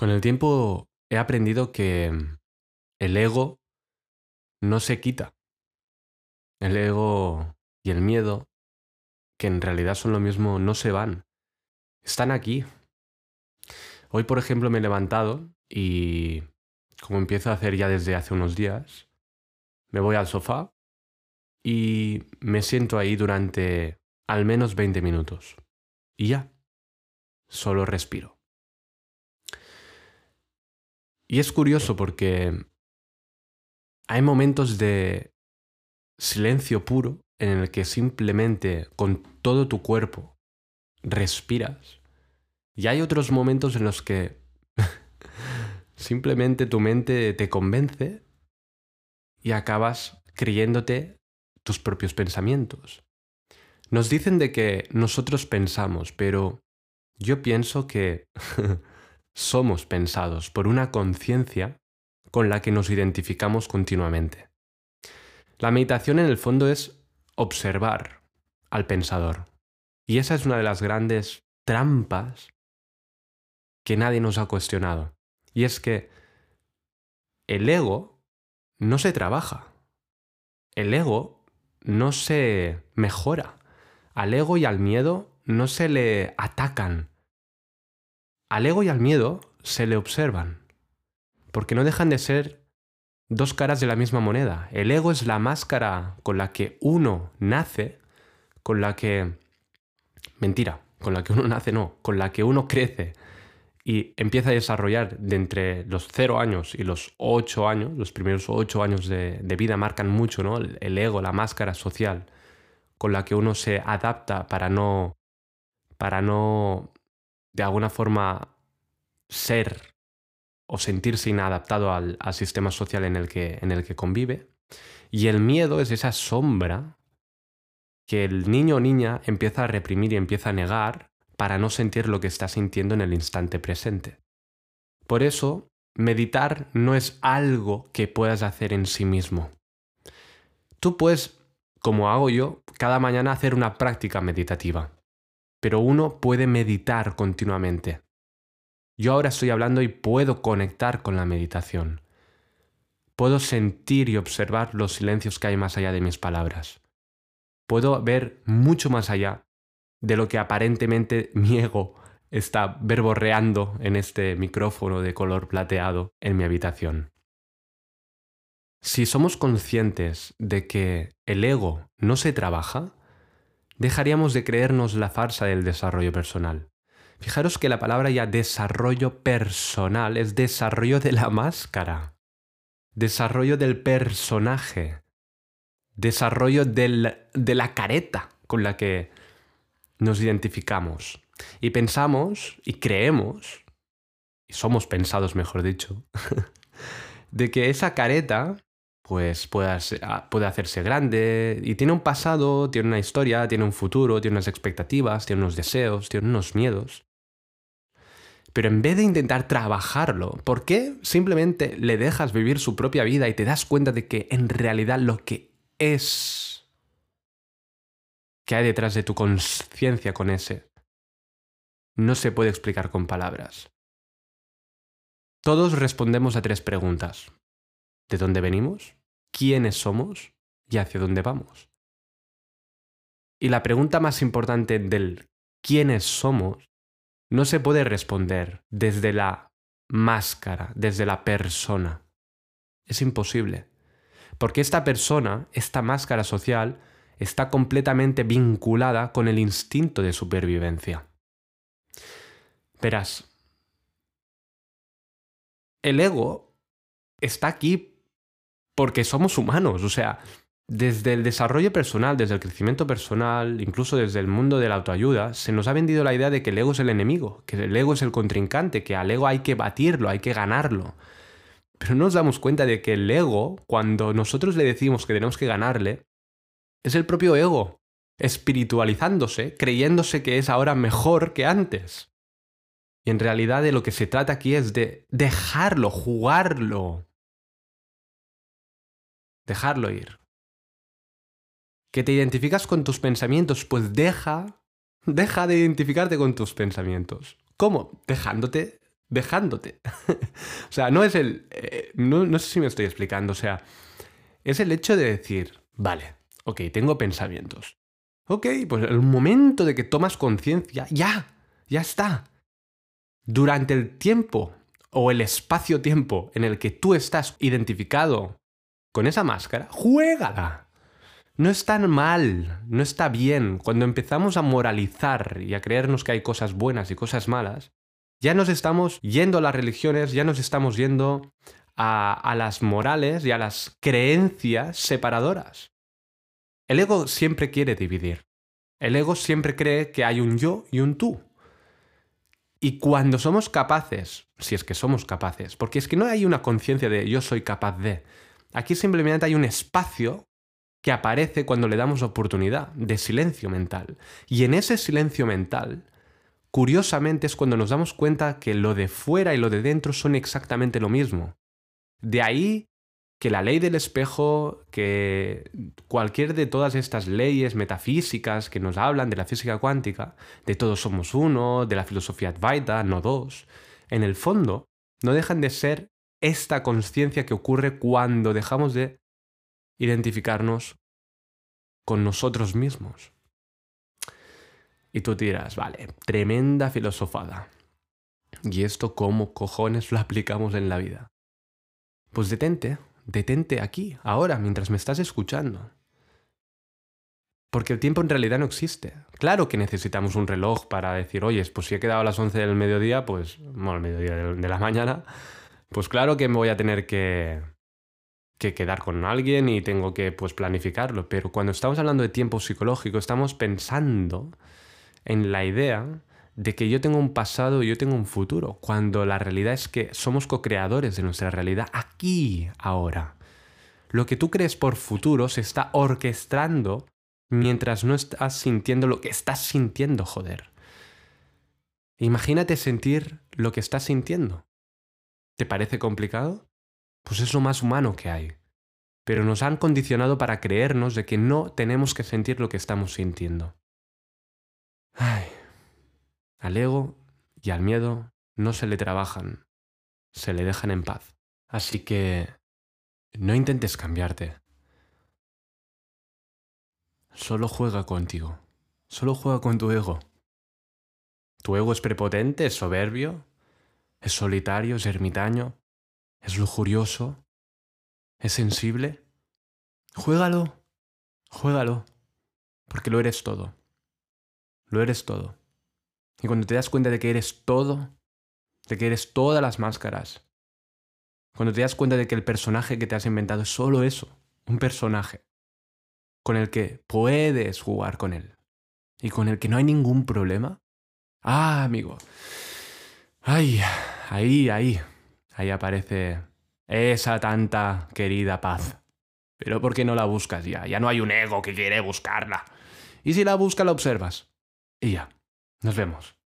Con el tiempo he aprendido que el ego no se quita. El ego y el miedo, que en realidad son lo mismo, no se van. Están aquí. Hoy, por ejemplo, me he levantado y, como empiezo a hacer ya desde hace unos días, me voy al sofá y me siento ahí durante al menos 20 minutos. Y ya, solo respiro. Y es curioso porque hay momentos de silencio puro en el que simplemente con todo tu cuerpo respiras. Y hay otros momentos en los que simplemente tu mente te convence y acabas creyéndote tus propios pensamientos. Nos dicen de que nosotros pensamos, pero yo pienso que somos pensados por una conciencia con la que nos identificamos continuamente. La meditación en el fondo es observar al pensador. Y esa es una de las grandes trampas que nadie nos ha cuestionado. Y es que el ego no se trabaja. El ego no se mejora. Al ego y al miedo no se le atacan al ego y al miedo se le observan, porque no dejan de ser dos caras de la misma moneda. El ego es la máscara con la que uno nace, con la que... Mentira, con la que uno nace no, con la que uno crece y empieza a desarrollar de entre los cero años y los ocho años, los primeros ocho años de, vida marcan mucho, ¿no? El, ego, la máscara social con la que uno se adapta para no, para no de alguna forma ser o sentirse inadaptado al, sistema social en el, que, en el que convive. Y el miedo es esa sombra que el niño o niña empieza a reprimir y empieza a negar para no sentir lo que está sintiendo en el instante presente. Por eso, meditar no es algo que puedas hacer en sí mismo. Tú puedes, como hago yo, cada mañana hacer una práctica meditativa pero uno puede meditar continuamente. Yo ahora estoy hablando y puedo conectar con la meditación. Puedo sentir y observar los silencios que hay más allá de mis palabras. Puedo ver mucho más allá de lo que aparentemente mi ego está verborreando en este micrófono de color plateado en mi habitación. Si somos conscientes de que el ego no se trabaja, dejaríamos de creernos la farsa del desarrollo personal. Fijaros que la palabra ya desarrollo personal es desarrollo de la máscara, desarrollo del personaje, desarrollo de la careta con la que nos identificamos. Y pensamos y creemos, y somos pensados mejor dicho, de que esa careta pues ah, puede, hacerse grande y tiene un pasado, tiene una historia, tiene un futuro, tiene unas expectativas, tiene unos deseos, tiene unos miedos. Pero en vez de intentar trabajarlo, ¿por qué simplemente le dejas vivir su propia vida y te das cuenta de que en realidad lo que es que hay detrás de tu conciencia con ese no se puede explicar con palabras? Todos respondemos a tres preguntas. ¿De dónde venimos? Quiénes somos y hacia dónde vamos. Y la pregunta más importante del quiénes somos no se puede responder desde la máscara, desde la persona. Es imposible. Porque esta persona, esta máscara social, está completamente vinculada con el instinto de supervivencia. Verás, el ego está aquí porque somos humanos, o sea, desde el desarrollo personal, desde el crecimiento personal, incluso desde el mundo de la autoayuda, se nos ha vendido la idea de que el ego es el enemigo, que el ego es el contrincante, que al ego hay que batirlo, hay que ganarlo. Pero no nos damos cuenta de que el ego, cuando nosotros le decimos que tenemos que ganarle, es el propio ego, espiritualizándose, creyéndose que es ahora mejor que antes. Y en realidad de lo que se trata aquí es de dejarlo, jugarlo, dejarlo ir. Que te identificas con tus pensamientos, pues deja, deja de identificarte con tus pensamientos. ¿Cómo? Dejándote dejándote. o sea, no es el... eh, no, no sé si me estoy explicando, o sea, es el hecho de decir, vale, ok, tengo pensamientos. Ok, pues el momento de que tomas conciencia, ya, ya está. Durante el tiempo o el espacio-tiempo en el que tú estás identificado con esa máscara, juégala. No es tan mal, no está bien. Cuando empezamos a moralizar y a creernos que hay cosas buenas y cosas malas, ya nos estamos yendo a las religiones, ya nos estamos yendo a, a las morales y a las creencias separadoras. El ego siempre quiere dividir. El ego siempre cree que hay un yo y un tú. Y cuando somos capaces, si es que somos capaces, porque es que no hay una conciencia de yo soy capaz de, aquí simplemente hay un espacio que aparece cuando le damos oportunidad de silencio mental. Y en ese silencio mental, curiosamente es cuando nos damos cuenta que lo de fuera y lo de dentro son exactamente lo mismo. De ahí que la ley del espejo, que cualquier de todas estas leyes metafísicas que nos hablan de la física cuántica, de todos somos uno, de la filosofía Advaita, no dos, en el fondo no dejan de ser esta conciencia que ocurre cuando dejamos de identificarnos con nosotros mismos. Y tú dirás, vale, tremenda filosofada. ¿Y esto cómo cojones lo aplicamos en la vida? Pues detente, detente aquí, ahora, mientras me estás escuchando. Porque el tiempo en realidad no existe. Claro que necesitamos un reloj para decir, oye, pues si he quedado a las 11 del mediodía, pues, bueno, mediodía de la mañana, pues claro que me voy a tener que, que quedar con alguien y tengo que pues planificarlo. Pero cuando estamos hablando de tiempo psicológico, estamos pensando en la idea de que yo tengo un pasado y yo tengo un futuro, cuando la realidad es que somos co-creadores de nuestra realidad aquí, ahora. Lo que tú crees por futuro se está orquestando mientras no estás sintiendo lo que estás sintiendo, joder. Imagínate sentir lo que estás sintiendo. ¿Te parece complicado? Pues es lo más humano que hay. Pero nos han condicionado para creernos de que no tenemos que sentir lo que estamos sintiendo. Ay. Al ego y al miedo no se le trabajan, se le dejan en paz. Así que no intentes cambiarte. Solo juega contigo. Solo juega con tu ego. Tu ego es prepotente, soberbio, es solitario, es ermitaño, es lujurioso, es sensible. Juégalo, juégalo, porque lo eres todo. Lo eres todo. Y cuando te das cuenta de que eres todo, de que eres todas las máscaras, cuando te das cuenta de que el personaje que te has inventado es solo eso, un personaje, con el que puedes jugar con él y con el que no hay ningún problema, ah, amigo, ay, ahí, ahí, ahí aparece esa tanta querida paz. Pero ¿por qué no la buscas ya? Ya no hay un ego que quiere buscarla. Y si la busca, la observas. Y ya. Nos vemos.